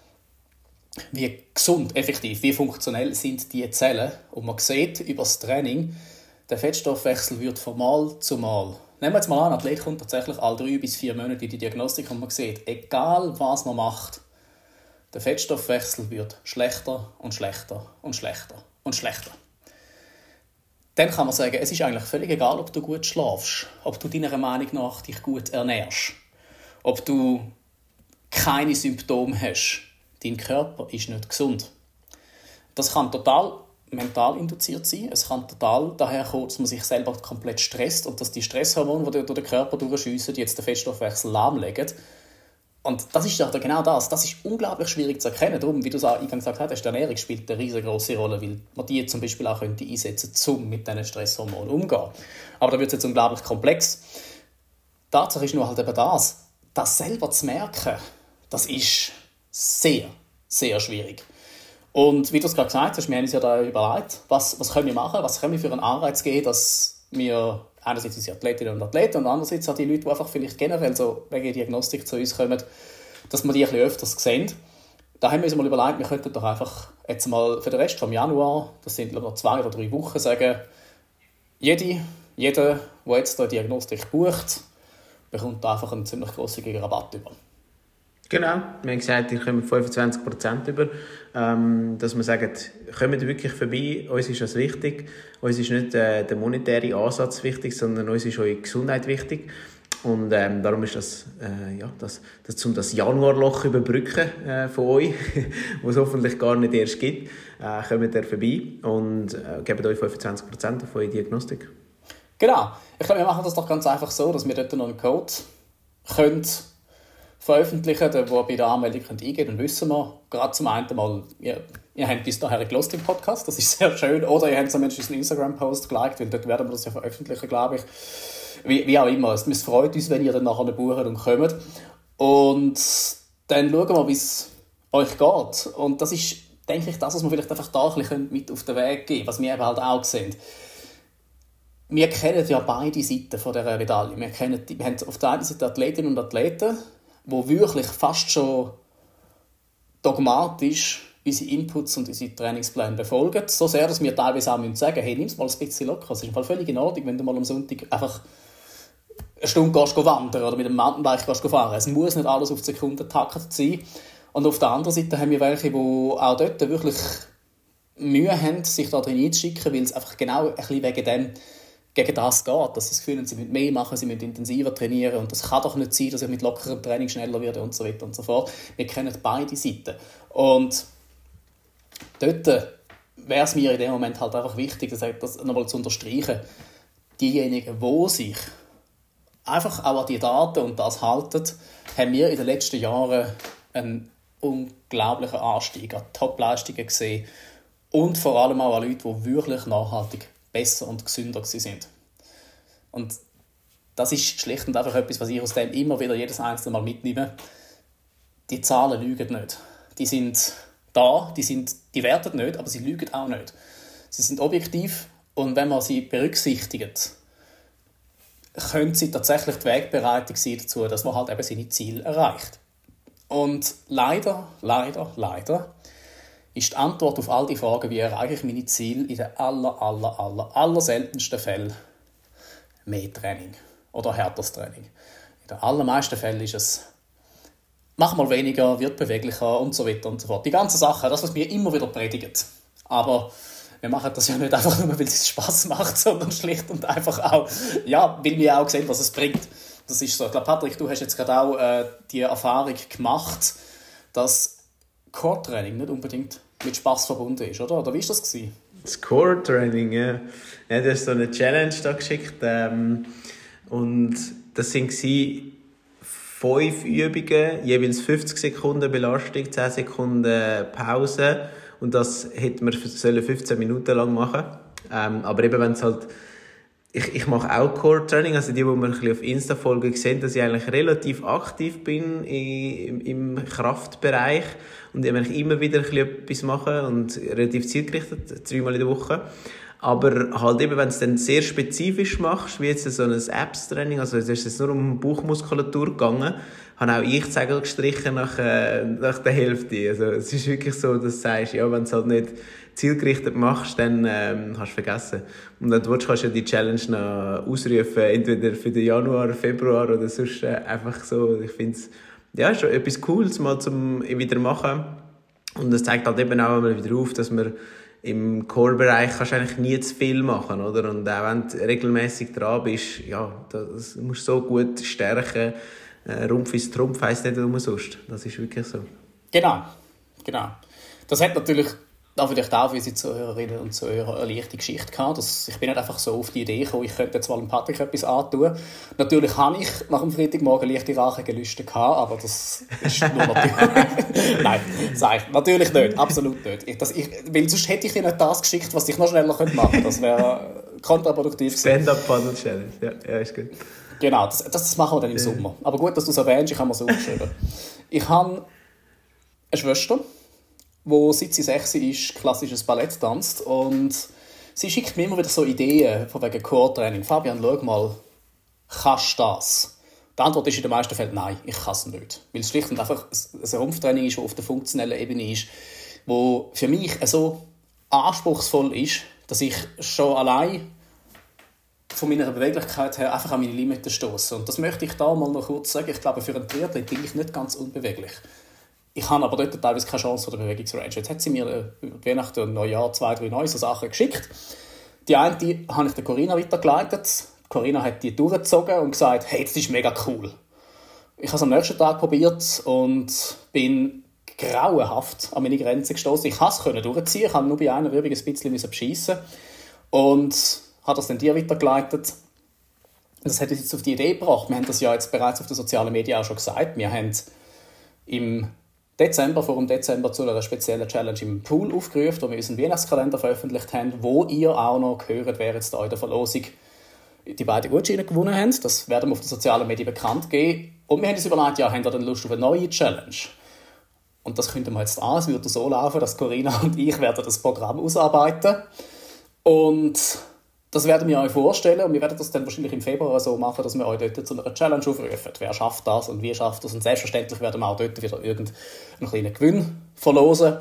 wie gesund, effektiv, wie funktionell sind die Zellen. Und man sieht über das Training, der Fettstoffwechsel wird von Mal zu Mal. Nehmen wir jetzt mal an, ein Athlet kommt tatsächlich alle drei bis vier Monate in die Diagnostik und man sieht, egal was man macht, der Fettstoffwechsel wird schlechter und schlechter und schlechter und schlechter. Dann kann man sagen, es ist eigentlich völlig egal, ob du gut schlafst, ob du deiner Meinung nach dich gut ernährst, ob du keine Symptome hast. Dein Körper ist nicht gesund. Das kann total mental induziert sein. Es kann total daher kommen, dass man sich selber komplett stresst und dass die Stresshormone, die durch den Körper durchschiessen, jetzt den Fettstoffwechsel lahmlegen und das ist ja genau das. Das ist unglaublich schwierig zu erkennen. Darum, wie du es eingangs gesagt hast, die Ernährung spielt eine riesengroße Rolle, weil man die zum Beispiel auch könnte einsetzen könnte, um mit diesen Stresshormonen umzugehen. Aber da wird es jetzt unglaublich komplex. Tatsache ist nur halt eben das, das selber zu merken, das ist sehr, sehr schwierig. Und wie du es gerade gesagt hast, wir haben uns ja da überlegt, was, was können wir machen, was können wir für einen Anreiz geben, dass wir einerseits unsere Athletinnen und Athleten und andererseits auch die Leute, die einfach vielleicht generell so wegen Diagnostik zu uns kommen, dass wir die ein öfters sehen. Da haben wir uns mal überlegt, wir könnten doch einfach jetzt mal für den Rest vom Januar, das sind noch zwei oder drei Wochen, sagen, jede, jeder, der jetzt eine Diagnostik bucht, bekommt einfach einen ziemlich grossen Rabatt über. Genau, wir haben gesagt, ihr kommt 25% über. Ähm, dass wir sagen, kommt wirklich vorbei, uns ist das wichtig. Uns ist nicht äh, der monetäre Ansatz wichtig, sondern uns ist eure Gesundheit wichtig. Und ähm, darum ist das, äh, ja, das, das um das Januarloch überbrücken äh, von euch, [laughs] wo es hoffentlich gar nicht erst gibt, äh, kommt ihr vorbei und äh, geben euch 25% auf eure Diagnostik. Genau. Ich glaube, wir machen das doch ganz einfach so, dass wir dort noch einen Code können veröffentlichen, der bei der Anmeldung könnt eingehen dann wissen wir, gerade zum einen Mal, ihr, ihr habt bis dahin gelost im Podcast, das ist sehr schön, oder ihr habt zumindest einen Instagram-Post geliked, weil dort werden wir das ja veröffentlichen, glaube ich. Wie, wie auch immer, es freut uns, wenn ihr dann nachher buchen und kommt. Und dann schauen wir, wie es euch geht. Und das ist, denke ich, das, was wir vielleicht einfach da ein bisschen mit auf den Weg geben was wir eben halt auch sehen wir kennen ja beide Seiten von dieser Medaille. Wir, kennen, wir haben auf der einen Seite Athletinnen und Athleten, wo wirklich fast schon dogmatisch unsere Inputs und unsere Trainingspläne befolgen. So sehr, dass wir teilweise auch sagen müssen, hey, nimm es mal ein bisschen locker. Es ist völlig in Ordnung, wenn du mal am Sonntag einfach eine Stunde gehst, wandern oder mit dem Mountainbike gehst fahren. Es muss nicht alles auf die Sekunde taktet sein. Und auf der anderen Seite haben wir welche, die auch dort wirklich Mühe haben, sich da drin einzuschicken, weil es einfach genau ein bisschen wegen dem gegen das geht, dass sie das Gefühl haben, sie müssen mehr machen, sie müssen intensiver trainieren und das kann doch nicht sein, dass ich mit lockerem Training schneller werde und so weiter und so fort. Wir kennen beide Seiten. Und dort wäre es mir in dem Moment halt einfach wichtig, das nochmal zu unterstreichen, diejenigen, die sich einfach auch an die Daten und das halten, haben wir in den letzten Jahren einen unglaublichen Anstieg an Topleistungen gesehen und vor allem auch an Leute, die wirklich nachhaltig besser und gesünder sind. Und das ist schlicht und einfach etwas, was ich aus dem immer wieder jedes einzelne Mal mitnehme. Die Zahlen lügen nicht. Die sind da, die, sind, die werten nicht, aber sie lügen auch nicht. Sie sind objektiv und wenn man sie berücksichtigt, könnte sie tatsächlich die Wegbereitung sein dazu, dass man halt eben seine Ziele erreicht. Und leider, leider, leider ist die Antwort auf all die Fragen, wie erreiche ich meine Ziele, in den aller, aller, aller, aller seltensten Fällen mehr Training oder härteres Training. In den allermeisten Fällen ist es mach mal weniger, wird beweglicher und so weiter und so fort. Die ganzen Sachen, das, was wir immer wieder predigen. Aber wir machen das ja nicht einfach nur, weil es Spaß macht, [laughs] sondern schlicht und einfach auch, ja, weil wir auch sehen, was es bringt. Das ist so. Ich glaube, Patrick, du hast jetzt gerade auch äh, die Erfahrung gemacht, dass Core-Training nicht unbedingt mit Spaß verbunden ist, oder? Oder wie war das? Gewesen? Das Core-Training, ja. ja. Du hast so eine Challenge da geschickt. Ähm, und das waren fünf Übungen, jeweils 50 Sekunden Belastung, 10 Sekunden Pause. Und das hätte man 15 Minuten lang machen ähm, Aber eben, wenn es halt ich, ich mache auch Core-Training, also die, die bisschen auf Insta folgen, sehen, dass ich eigentlich relativ aktiv bin im, im Kraftbereich und ich eigentlich immer wieder etwas mache und relativ zielgerichtet, dreimal in der Woche. Aber halt eben, wenn du es dann sehr spezifisch machst, wie jetzt so ein Apps-Training, also es ist jetzt nur um Bauchmuskulatur gegangen, habe auch ich Zegel gestrichen nach, äh, nach der Hälfte. Also es ist wirklich so, dass du sagst, ja, wenn du es halt nicht zielgerichtet machst, dann ähm, hast du vergessen. Und dann willst, kannst du ja die Challenge noch ausrufen, entweder für den Januar, Februar oder sonst äh, einfach so. Ich finde es ja, schon etwas Cooles mal zum wieder machen. Und es zeigt halt eben auch mal wieder auf, dass man im Core-Bereich eigentlich nie zu viel machen, oder? Und auch wenn du regelmäßig dran bist, ja, das musst du so gut stärken. Äh, Rumpf ist Trumpf, heisst nicht umsonst. Das ist wirklich so. Genau, genau. Das hat natürlich da vielleicht auch für unsere Zuhörerinnen und Zuhörer eine leichte Geschichte gehabt. Dass ich bin nicht einfach so auf die Idee gekommen, ich könnte jetzt mal dem Patrick etwas antun. Natürlich habe ich nach dem Freitagmorgen leichte Rachegelüste gehabt, aber das ist nur natürlich... [laughs] Nein, sag ich. Natürlich nicht, absolut nicht. Ich, das, ich, weil sonst hätte ich Ihnen das geschickt, was ich noch schneller machen könnte. Das wäre kontraproduktiv Stand-up-Paddle Challenge, ja, ja, ist gut. Genau, das, das, das machen wir dann im Sommer. Aber gut, dass du es erwähnst, ich habe mir so geschrieben. Ich habe eine Schwester, wo seit sie 6 ist, klassisches Ballett tanzt. Und sie schickt mir immer wieder so Ideen von wegen Core-Training. Fabian, schau mal, kannst du das? Die Antwort ist in den meisten Fällen nein, ich kann es nicht. Weil es schlicht und einfach ein Rumpftraining ist, das auf der funktionellen Ebene ist, wo für mich so anspruchsvoll ist, dass ich schon allein von meiner Beweglichkeit her einfach an meine Limiten stoße. Und das möchte ich da mal noch kurz sagen. Ich glaube, für einen Triathlet bin ich nicht ganz unbeweglich. Ich habe aber dort teilweise keine Chance von der Bewegungsrange. Jetzt hat sie mir äh, je nach dem Neujahr zwei, drei neue Sachen geschickt. Die eine die habe ich der Corinna weitergeleitet. Corinna hat die durchgezogen und gesagt, hey, das ist mega cool. Ich habe es am nächsten Tag probiert und bin grauenhaft an meine Grenze gestoßen. Ich konnte es durchziehen, ich habe nur bei einer Übung ein bisschen beschissen und habe das dann dir weitergeleitet. Das hat uns jetzt auf die Idee gebracht. Wir haben das ja jetzt bereits auf den sozialen Medien auch schon gesagt. Wir haben im Dezember, vor dem Dezember, zu einer speziellen Challenge im Pool aufgerufen, wo wir unseren Weihnachtskalender veröffentlicht haben, wo ihr auch noch gehört, wer jetzt da in der Verlosung die beiden Gutscheine gewonnen haben. Das werden wir auf den sozialen Medien bekannt geben. Und wir haben uns überlegt, ja, haben ihr dann Lust auf eine neue Challenge? Und das könnten wir jetzt an. Es würde so laufen, dass Corinna [laughs] und ich werden das Programm ausarbeiten. Und das werden wir euch vorstellen und wir werden das dann wahrscheinlich im Februar so machen, dass wir euch dort zu einer Challenge aufrufen. Wer schafft das und wie schafft das? Und selbstverständlich werden wir auch dort wieder irgendeinen kleinen Gewinn verlosen.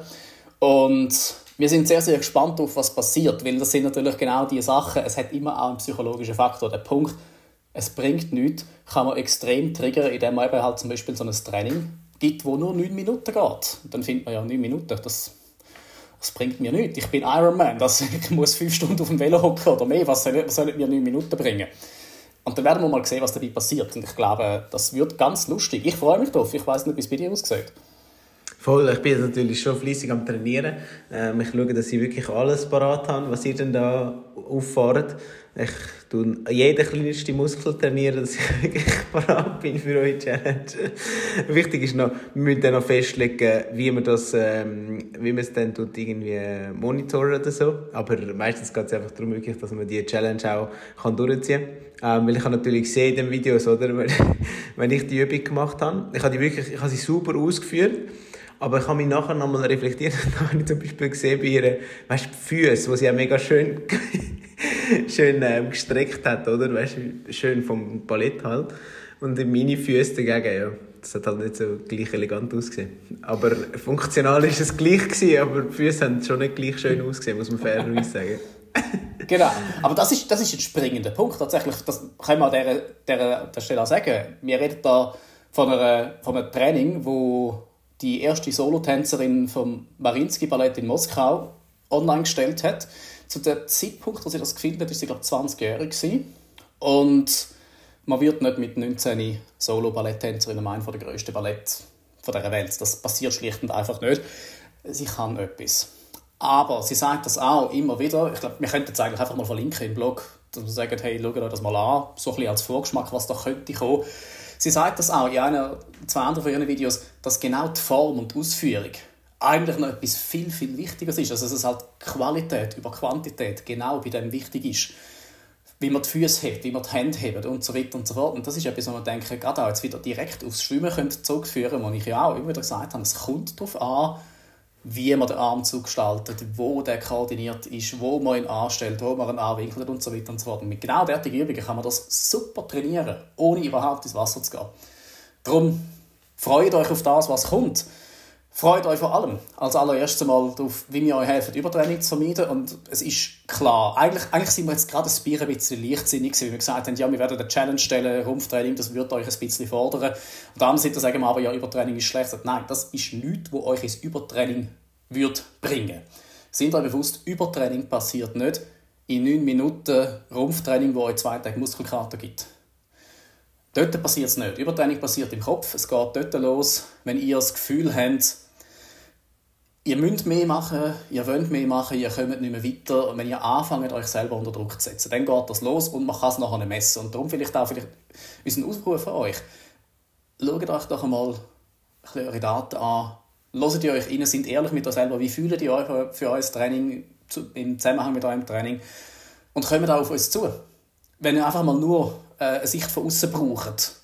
Und wir sind sehr, sehr gespannt auf, was passiert, weil das sind natürlich genau die Sachen. Es hat immer auch einen psychologischen Faktor. Der Punkt, es bringt nichts, kann man extrem triggern, indem man eben halt zum Beispiel so ein Training gibt, wo nur 9 Minuten geht. Und dann findet man ja 9 Minuten, das das bringt mir nichts. Ich bin Ironman, das, [laughs] ich muss fünf Stunden auf dem Velo hocken oder mehr, was soll, was soll mir neun Minuten bringen? Und dann werden wir mal sehen, was dabei passiert. Und ich glaube, das wird ganz lustig. Ich freue mich drauf. Ich weiß nicht, wie es bei dir aussieht. Voll, ich bin natürlich schon fleissig am Trainieren. Ähm, ich schaue, dass ich wirklich alles parat habe, was ihr denn da auffahrt. Ich tue jeden kleinsten Muskel trainieren, dass ich [laughs] wirklich parat bin für eure Challenge. Wichtig ist noch, wir müssen dann noch festlegen, wie man das, ähm, wie man es dann tut, irgendwie monitoren oder so. Aber meistens geht es einfach darum, wirklich, dass man die Challenge auch kann durchziehen kann. Ähm, weil ich habe natürlich gesehen in den Videos, oder, [laughs] wenn ich die Übung gemacht habe, ich habe die wirklich, ich habe sie super ausgeführt. Aber ich habe mich nachher nochmal reflektiert [laughs] und habe ich zum Beispiel gesehen bei ihren, weißt, Füßen, die sie ja mega schön, [laughs] schön ähm, gestreckt hat, oder? Weißt, schön vom Ballett halt. Und meine Füße dagegen, ja. Das hat halt nicht so gleich elegant ausgesehen. Aber funktional ist es gleich gewesen, aber die Füße haben schon nicht gleich schön ausgesehen, muss man fairerweise sagen. [laughs] genau. Aber das ist, das ist ein springender Punkt. Tatsächlich, das können wir an dieser, dieser, dieser Stelle auch sagen. Wir reden da von, einer, von einem Training, wo die erste Solotänzerin vom Marinsky Ballett in Moskau online gestellt hat. Zu dem Zeitpunkt, als sie das gefilmt hat, war sie, glaube ich, 20-jährig. Und man wird nicht mit 19 Solo-Balletttänzerin am einen der grössten Ballett dieser Welt. Das passiert schlicht und einfach nicht. Sie kann etwas. Aber sie sagt das auch immer wieder. Ich glaube, wir könnten es eigentlich einfach mal verlinken im Blog, dass wir sagen, hey, schaut euch das mal an, so ein bisschen als Vorgeschmack, was da könnte kommen. Sie sagt das auch in einer, zwei anderen von ihren Videos, dass genau die Form und die Ausführung eigentlich noch etwas viel, viel Wichtiges ist. Also, dass es halt Qualität über Quantität genau bei dem wichtig ist. Wie man die Füße hebt, wie man die Hände hebt und so weiter und so fort. Und das ist etwas, wo man denke, gerade auch jetzt wieder direkt aufs Schwimmen könnte zurückführen, wo ich ja auch immer wieder gesagt habe, es kommt darauf an, wie man den Armzug gestaltet, wo der koordiniert ist, wo man ihn anstellt, wo man ihn anwinkelt und so weiter und so fort. Und mit genau derartigen Übungen kann man das super trainieren, ohne überhaupt ins Wasser zu gehen. Darum freut euch auf das, was kommt. Freut euch vor allem als allererstes mal darauf, wie wir euch helfen, Übertraining zu vermeiden. Und es ist klar, eigentlich, eigentlich sind wir jetzt gerade ein bisschen leichtsinnig, wie wir gesagt haben, ja, wir werden eine Challenge stellen, Rumpftraining, das wird euch ein bisschen fordern. Und dann sind sagen wir aber, ja, Übertraining ist schlecht. Nein, das ist nichts, was euch ins Übertraining wird bringen. Sind euch bewusst, Übertraining passiert nicht in 9 Minuten Rumpftraining, wo euch zwei Tage Muskelkater gibt. Dort passiert es nicht. Übertraining passiert im Kopf. Es geht dort los, wenn ihr das Gefühl habt, ihr müsst mehr machen, ihr wollt mehr machen, ihr kommt nicht mehr weiter. Und wenn ihr anfangt, euch selber unter Druck zu setzen, dann geht das los und man kann es nachher messen. Und darum vielleicht auch vielleicht unseren Ausruf für euch. Schaut euch doch einmal eure Daten an. Hört ihr euch rein, sind ehrlich mit euch selber. Wie fühlt ihr euch für euer Training im Zusammenhang mit eurem Training? Und kommt auch auf uns zu. Wenn ihr einfach mal nur eine Sicht von außen braucht,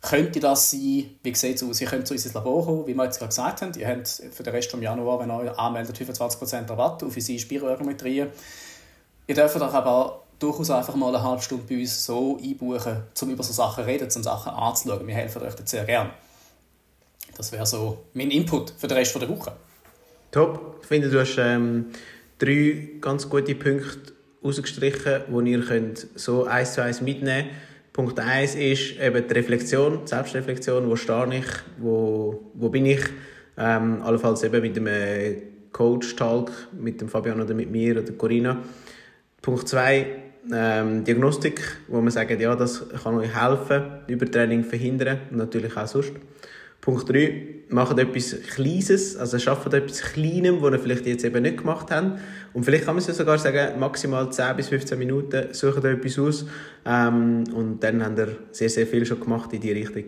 könnte das sein, wie sieht es aus? Ihr könnt zu uns ins Labor kommen, wie wir jetzt gerade gesagt haben. Ihr habt für den Rest des Januar, wenn ihr euch anmeldet, 25% Rabatt auf unsere Spiroergometrien. Ihr dürft euch aber durchaus einfach mal eine halbe Stunde bei uns so einbuchen, um über so Sachen zu reden, um Sachen anzuschauen. Wir helfen euch sehr gerne. Das wäre so mein Input für den Rest der Woche. Top. Ich finde, du hast ähm, drei ganz gute Punkte rausgestrichen, die ihr könnt so eins zu eins mitnehmen könnt Punkt 1 ist eben die Reflexion, die Selbstreflexion, wo stehe ich, wo, wo bin ich, ähm, allenfalls eben mit dem Coach-Talk, mit dem Fabian oder mit mir oder Corinna. Punkt 2, ähm, Diagnostik, wo man sagt, ja, das kann euch helfen, Übertraining verhindern und natürlich auch sonst. Punkt 3, macht etwas Kleines, also schafft etwas Kleinem, was ihr vielleicht jetzt eben nicht gemacht habt. Und vielleicht kann man es ja sogar sagen, maximal 10 bis 15 Minuten sucht ihr etwas aus ähm, und dann habt ihr sehr, sehr viel schon gemacht in diese Richtung.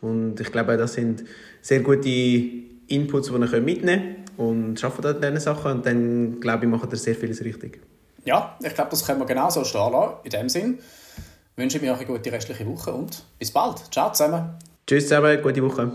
Und ich glaube, das sind sehr gute Inputs, die ihr mitnehmen könnt und schafft an diesen Sachen und dann, glaube ich, macht ihr sehr vieles richtig. Ja, ich glaube, das können wir genauso stehen lassen. In dem Sinn wünsche ich mir eine gute restliche Woche und bis bald. Ciao zusammen. Tschüss zusammen, gute Woche.